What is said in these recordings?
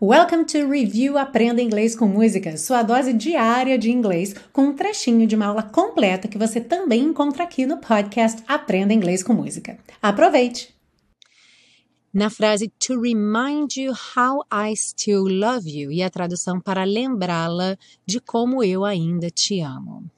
Welcome to Review Aprenda Inglês com Música, sua dose diária de inglês, com um trechinho de uma aula completa que você também encontra aqui no podcast Aprenda Inglês com Música. Aproveite! Na frase to remind you how I still love you e a tradução para lembrá-la de como eu ainda te amo.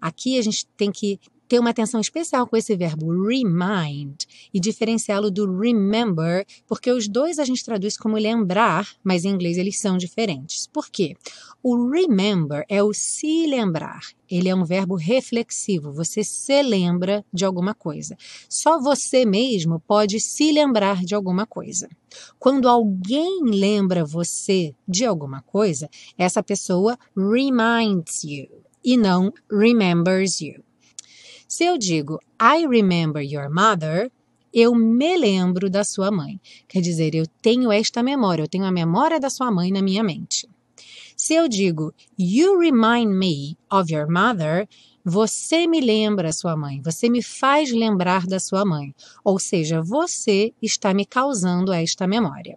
Aqui a gente tem que ter uma atenção especial com esse verbo remind e diferenciá-lo do remember, porque os dois a gente traduz como lembrar, mas em inglês eles são diferentes. Por quê? O remember é o se lembrar. Ele é um verbo reflexivo. Você se lembra de alguma coisa. Só você mesmo pode se lembrar de alguma coisa. Quando alguém lembra você de alguma coisa, essa pessoa reminds you e não remembers you. Se eu digo I remember your mother, eu me lembro da sua mãe. Quer dizer, eu tenho esta memória, eu tenho a memória da sua mãe na minha mente. Se eu digo You remind me of your mother, você me lembra sua mãe, você me faz lembrar da sua mãe. Ou seja, você está me causando esta memória.